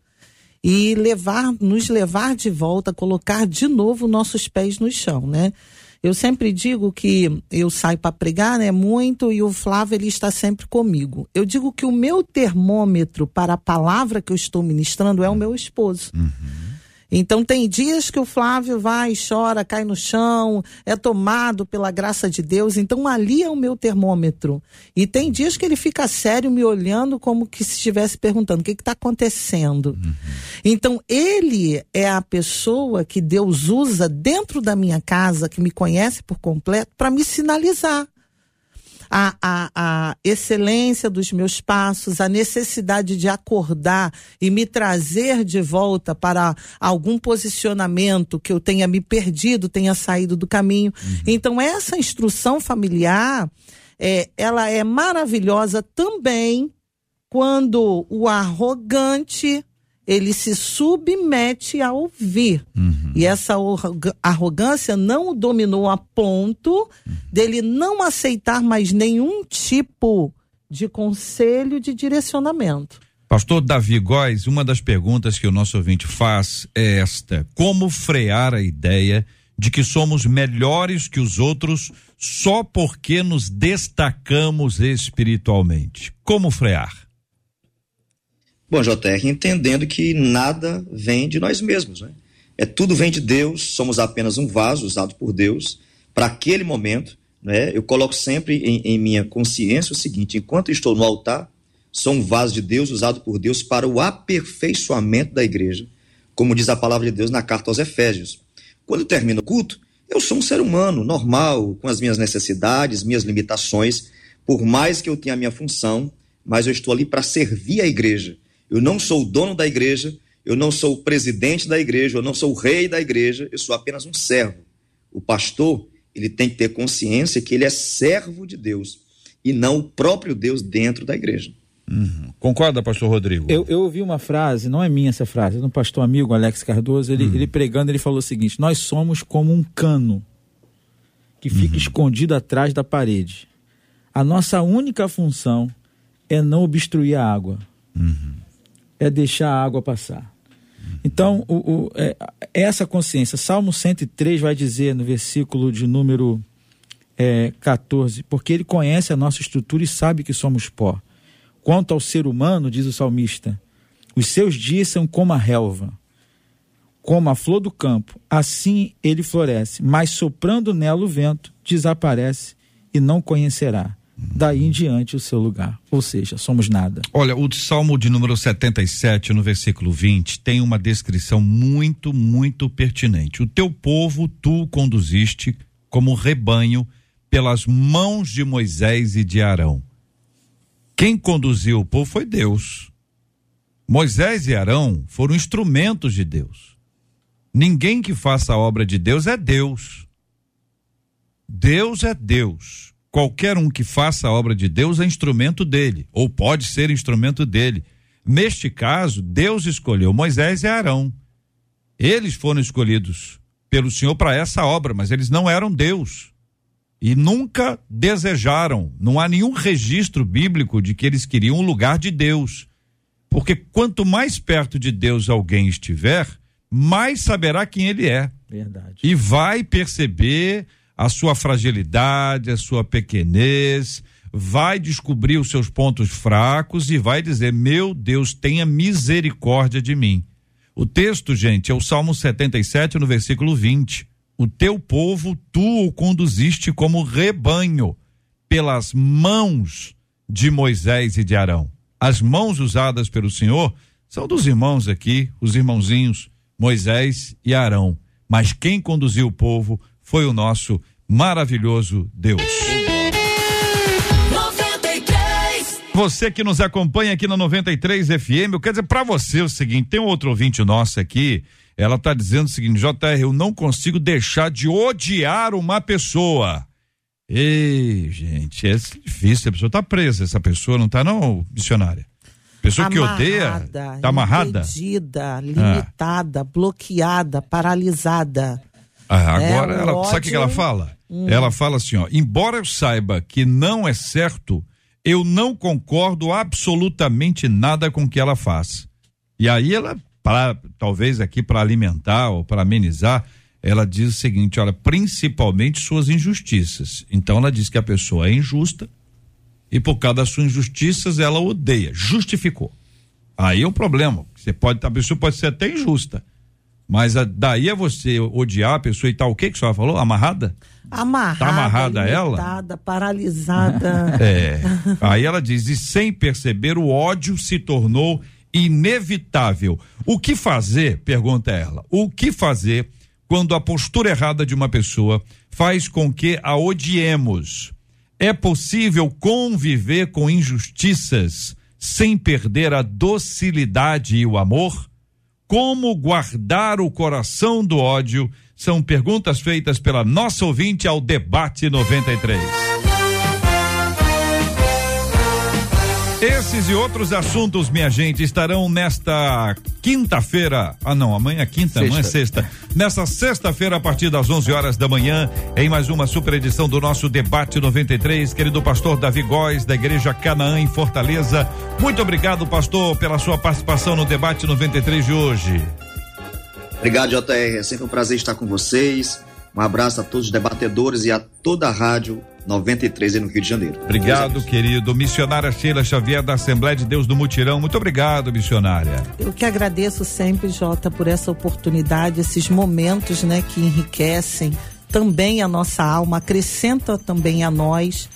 e levar, nos levar de volta, colocar de novo nossos pés no chão, né? Eu sempre digo que eu saio para pregar, né, muito e o Flávio ele está sempre comigo. Eu digo que o meu termômetro para a palavra que eu estou ministrando é o meu esposo. Uhum. Então tem dias que o Flávio vai, chora, cai no chão, é tomado pela graça de Deus. Então ali é o meu termômetro. E tem dias que ele fica sério me olhando como que se estivesse perguntando o que está acontecendo. Uhum. Então ele é a pessoa que Deus usa dentro da minha casa, que me conhece por completo, para me sinalizar a, a, a excelência dos meus passos, a necessidade de acordar e me trazer de volta para algum posicionamento que eu tenha me perdido, tenha saído do caminho. Uhum. Então, essa instrução familiar, é, ela é maravilhosa também quando o arrogante ele se submete a ouvir. Uhum. E essa arrogância não o dominou a ponto uhum. dele não aceitar mais nenhum tipo de conselho de direcionamento. Pastor Davi Góes, uma das perguntas que o nosso ouvinte faz é esta: como frear a ideia de que somos melhores que os outros só porque nos destacamos espiritualmente? Como frear? Bom, JR, entendendo que nada vem de nós mesmos, né? É tudo vem de Deus, somos apenas um vaso usado por Deus para aquele momento, né? Eu coloco sempre em, em minha consciência o seguinte: enquanto estou no altar, sou um vaso de Deus usado por Deus para o aperfeiçoamento da igreja, como diz a palavra de Deus na carta aos Efésios. Quando termino o culto, eu sou um ser humano normal, com as minhas necessidades, minhas limitações, por mais que eu tenha a minha função, mas eu estou ali para servir a igreja eu não sou o dono da igreja, eu não sou o presidente da igreja, eu não sou o rei da igreja, eu sou apenas um servo. O pastor, ele tem que ter consciência que ele é servo de Deus e não o próprio Deus dentro da igreja. Uhum. Concorda, pastor Rodrigo? Eu, eu, ouvi uma frase, não é minha essa frase, é do pastor amigo Alex Cardoso, ele, uhum. ele pregando, ele falou o seguinte: Nós somos como um cano que fica uhum. escondido atrás da parede. A nossa única função é não obstruir a água. Uhum é deixar a água passar. Então, o, o, é, essa consciência, Salmo 103 vai dizer no versículo de número é, 14, porque ele conhece a nossa estrutura e sabe que somos pó. Quanto ao ser humano, diz o salmista, os seus dias são como a relva, como a flor do campo, assim ele floresce, mas soprando nela o vento, desaparece e não conhecerá daí em diante o seu lugar. Ou seja, somos nada. Olha, o Salmo de número 77, no versículo 20, tem uma descrição muito, muito pertinente. O teu povo tu conduziste como rebanho pelas mãos de Moisés e de Arão. Quem conduziu o povo foi Deus. Moisés e Arão foram instrumentos de Deus. Ninguém que faça a obra de Deus é Deus. Deus é Deus qualquer um que faça a obra de Deus é instrumento dele, ou pode ser instrumento dele. Neste caso, Deus escolheu Moisés e Arão. Eles foram escolhidos pelo Senhor para essa obra, mas eles não eram Deus. E nunca desejaram, não há nenhum registro bíblico de que eles queriam o lugar de Deus. Porque quanto mais perto de Deus alguém estiver, mais saberá quem ele é. Verdade. E vai perceber a sua fragilidade, a sua pequenez, vai descobrir os seus pontos fracos e vai dizer: Meu Deus, tenha misericórdia de mim. O texto, gente, é o Salmo 77, no versículo 20. O teu povo tu o conduziste como rebanho pelas mãos de Moisés e de Arão. As mãos usadas pelo Senhor são dos irmãos aqui, os irmãozinhos Moisés e Arão. Mas quem conduziu o povo foi o nosso maravilhoso Deus. Você que nos acompanha aqui na 93 FM, eu quero dizer para você o seguinte: tem um outro ouvinte nosso aqui, ela está dizendo o seguinte: JR, eu não consigo deixar de odiar uma pessoa. Ei, gente, é difícil, a pessoa está presa, essa pessoa não está não, missionária. Pessoa amarrada, que odeia, tá amarrada, impedida, limitada, ah. bloqueada, paralisada. Ah, né? agora, é, ela, ódio... sabe o que ela fala? Hum. Ela fala assim, ó, embora eu saiba que não é certo, eu não concordo absolutamente nada com o que ela faz. E aí ela, pra, talvez aqui para alimentar ou para amenizar, ela diz o seguinte, olha, principalmente suas injustiças. Então ela diz que a pessoa é injusta e por causa das suas injustiças ela odeia, justificou. Aí é o problema. Você pode, a pessoa pode ser até injusta, Mas a, daí é você odiar a pessoa e tal, o que que a senhora falou? Amarrada? Amarrada, Tá amarrada ela? paralisada. É. Aí ela diz: e sem perceber, o ódio se tornou inevitável. O que fazer? Pergunta ela. O que fazer quando a postura errada de uma pessoa faz com que a odiemos? É possível conviver com injustiças sem perder a docilidade e o amor? Como guardar o coração do ódio? São perguntas feitas pela nossa ouvinte ao Debate 93. Esses e outros assuntos, minha gente, estarão nesta quinta-feira. Ah, não, amanhã é quinta, não é sexta. Nesta sexta-feira, a partir das 11 horas da manhã, em mais uma super edição do nosso Debate 93. Querido pastor Davi Góes, da Igreja Canaã, em Fortaleza. Muito obrigado, pastor, pela sua participação no Debate 93 de hoje. Obrigado, JR. É sempre um prazer estar com vocês. Um abraço a todos os debatedores e a toda a rádio 93 aí no Rio de Janeiro. Obrigado, querido. Missionária Sheila Xavier da Assembleia de Deus do Mutirão. Muito obrigado, missionária. Eu que agradeço sempre, Jota, por essa oportunidade, esses momentos, né, que enriquecem também a nossa alma, acrescenta também a nós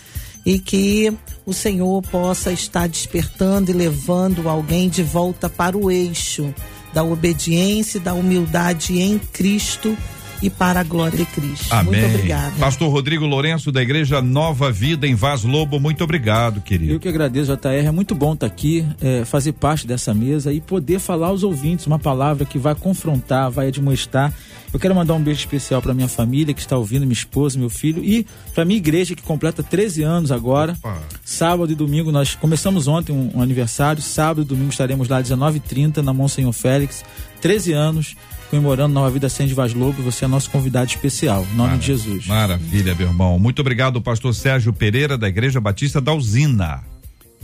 e que o Senhor possa estar despertando e levando alguém de volta para o eixo da obediência e da humildade em Cristo e para a glória de Cristo. Amém. Muito obrigada. Pastor Rodrigo Lourenço, da Igreja Nova Vida, em Vaz Lobo, muito obrigado, querido. Eu que agradeço, JR. É muito bom estar aqui, é, fazer parte dessa mesa e poder falar aos ouvintes uma palavra que vai confrontar, vai admoestar. Eu quero mandar um beijo especial para minha família que está ouvindo, minha esposa, meu filho e para minha igreja que completa 13 anos agora. Opa. Sábado e domingo nós começamos ontem um, um aniversário. Sábado e domingo estaremos lá às 19h30 na Monsenhor Félix. 13 anos comemorando Nova Vida Sem de Vaz Lobo você é nosso convidado especial. Em nome de Jesus. Maravilha, meu irmão. Muito obrigado, pastor Sérgio Pereira, da Igreja Batista da Usina.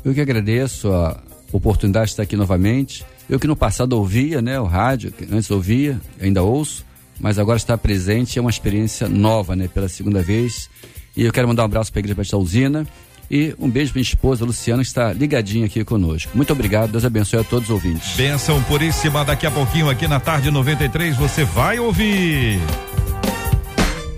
Eu que agradeço a oportunidade de estar aqui novamente. Eu que no passado ouvia, né, o rádio, que antes ouvia, ainda ouço, mas agora estar presente é uma experiência nova, né, pela segunda vez. E eu quero mandar um abraço para a Igreja Batista da Usina e um beijo para minha esposa Luciana que está ligadinha aqui conosco. Muito obrigado, Deus abençoe a todos os ouvintes. Benção puríssima, daqui a pouquinho aqui na tarde 93 você vai ouvir.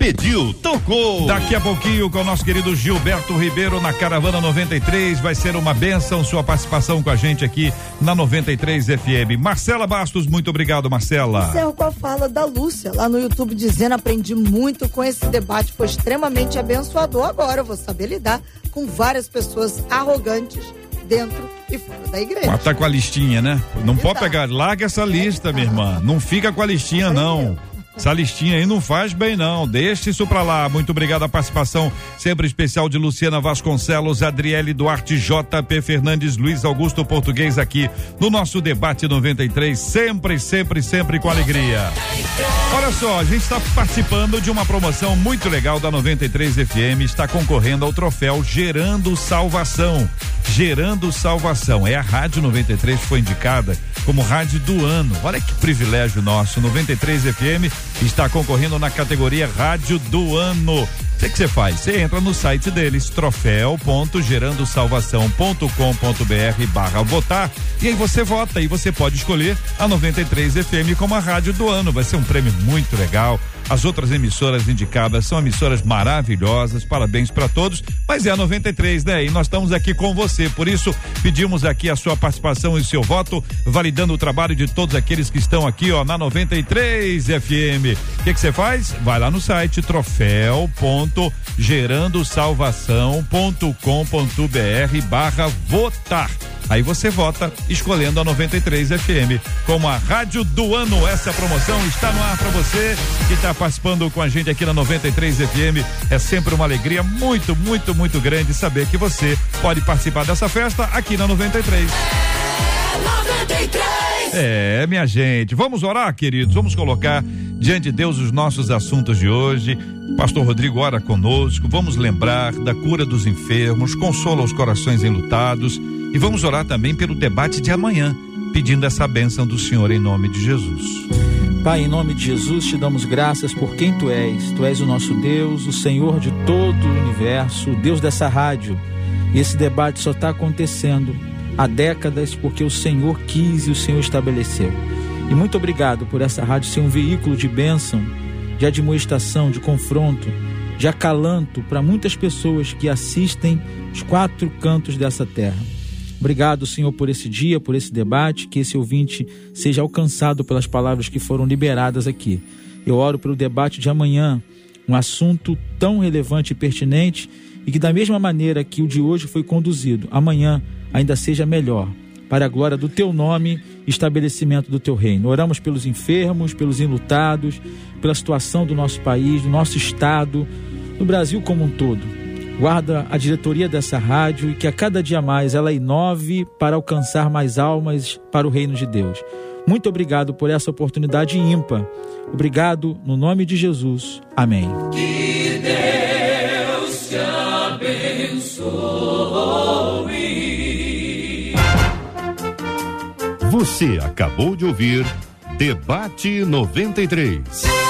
Pediu, tocou. Daqui a pouquinho com o nosso querido Gilberto Ribeiro na Caravana 93. Vai ser uma benção sua participação com a gente aqui na 93 FM. Marcela Bastos, muito obrigado, Marcela. Encerro com a fala da Lúcia lá no YouTube dizendo: aprendi muito com esse debate, foi extremamente abençoador. Agora eu vou saber lidar com várias pessoas arrogantes dentro e fora da igreja. Mas tá com a listinha, né? Não pode Tá. pegar, larga essa lista, minha irmã. Não fica com a listinha, não. Essa listinha aí não faz bem, não. Deixa isso pra lá. Muito obrigado a participação sempre especial de Luciana Vasconcelos, Adriele Duarte, JP Fernandes, Luiz Augusto Português aqui no nosso debate 93. Sempre, sempre, sempre com alegria. Olha só, a gente está participando de uma promoção muito legal da 93 FM, está concorrendo ao troféu Gerando Salvação. Gerando Salvação. É a Rádio 93 que foi indicada como rádio do ano. Olha que privilégio nosso. 93 FM está concorrendo na categoria Rádio do Ano. O que você faz? Você entra no site deles, troféu.gerandosalvação.com.br barra votar e aí você vota e você pode escolher a 93 FM como a rádio do ano. Vai ser um prêmio muito legal. As outras emissoras indicadas são emissoras maravilhosas. Parabéns para todos. Mas é a 93, né? E nós estamos aqui com você. Por isso, pedimos aqui a sua participação e seu voto, validando o trabalho de todos aqueles que estão aqui, ó, na 93 FM. O que você faz? Vai lá no site troféu.gerandosalvação.com.br barra votar. Aí você vota escolhendo a 93 FM como a rádio do ano. Essa promoção está no ar para você que está participando com a gente aqui na 93 FM. É sempre uma alegria muito, muito, muito grande saber que você pode participar dessa festa aqui na 93. É, minha gente, vamos orar, queridos. Vamos colocar diante de Deus os nossos assuntos de hoje. Pastor Rodrigo ora conosco. Vamos lembrar da cura dos enfermos, consola os corações enlutados e vamos orar também pelo debate de amanhã, pedindo essa bênção do Senhor em nome de Jesus. Pai, em nome de Jesus, te damos graças por quem tu és. Tu és o nosso Deus, o Senhor de todo o universo, o Deus dessa rádio. E esse debate só está acontecendo há décadas porque o Senhor quis e o Senhor estabeleceu. E muito obrigado por essa rádio ser um veículo de bênção, de admoestação, de confronto, de acalanto para muitas pessoas que assistem os quatro cantos dessa terra. Obrigado, Senhor, por esse dia, por esse debate, que esse ouvinte seja alcançado pelas palavras que foram liberadas aqui. Eu oro pelo debate de amanhã, um assunto tão relevante e pertinente e que, da mesma maneira que o de hoje foi conduzido, amanhã ainda seja melhor, para a glória do teu nome e estabelecimento do teu reino. Oramos pelos enfermos, pelos enlutados, pela situação do nosso país, do nosso estado, do Brasil como um todo Guarda a diretoria dessa rádio e que a cada dia mais ela inove para alcançar mais almas para o reino de Deus. Muito obrigado por essa oportunidade ímpar. Obrigado no nome de Jesus. Amém. Que Deus te abençoe. Você acabou de ouvir Debate 93.